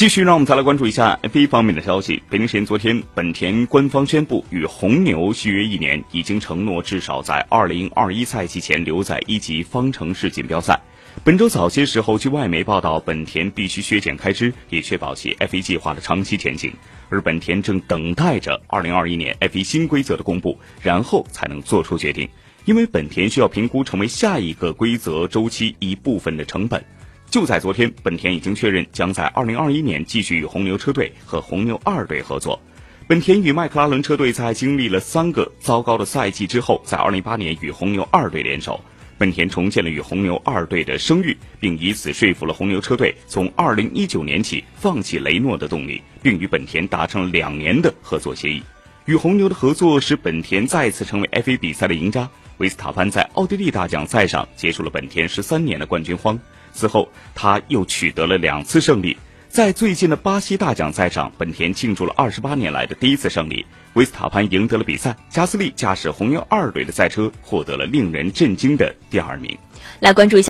继续，让我们再来关注一下 F1 方面的消息。北京时间昨天，本田官方宣布与红牛续约一年，已经承诺至少在2021赛季前留在一级方程式锦标赛。本周早些时候，据外媒报道，本田必须削减开支，以确保其 F1 计划的长期前景。而本田正等待着2021年 F1 新规则的公布，然后才能做出决定，因为本田需要评估成为下一个规则周期一部分的成本。就在昨天，本田已经确认将在2021年继续与红牛车队和红牛二队合作。本田与迈克拉伦车队在经历了三个糟糕的赛季之后，在2018年与红牛二队联手，本田重建了与红牛二队的声誉，并以此说服了红牛车队从2019年起放弃雷诺的动力，并与本田达成了两年的合作协议。与红牛的合作使本田再次成为 F1 比赛的赢家。维斯塔潘在奥地利大奖赛上结束了本田十三年的冠军荒。此后，他又取得了两次胜利。在最近的巴西大奖赛上，本田庆祝了二十八年来的第一次胜利。维斯塔潘赢得了比赛，加斯利驾驶红牛二队的赛车获得了令人震惊的第二名。来关注一下。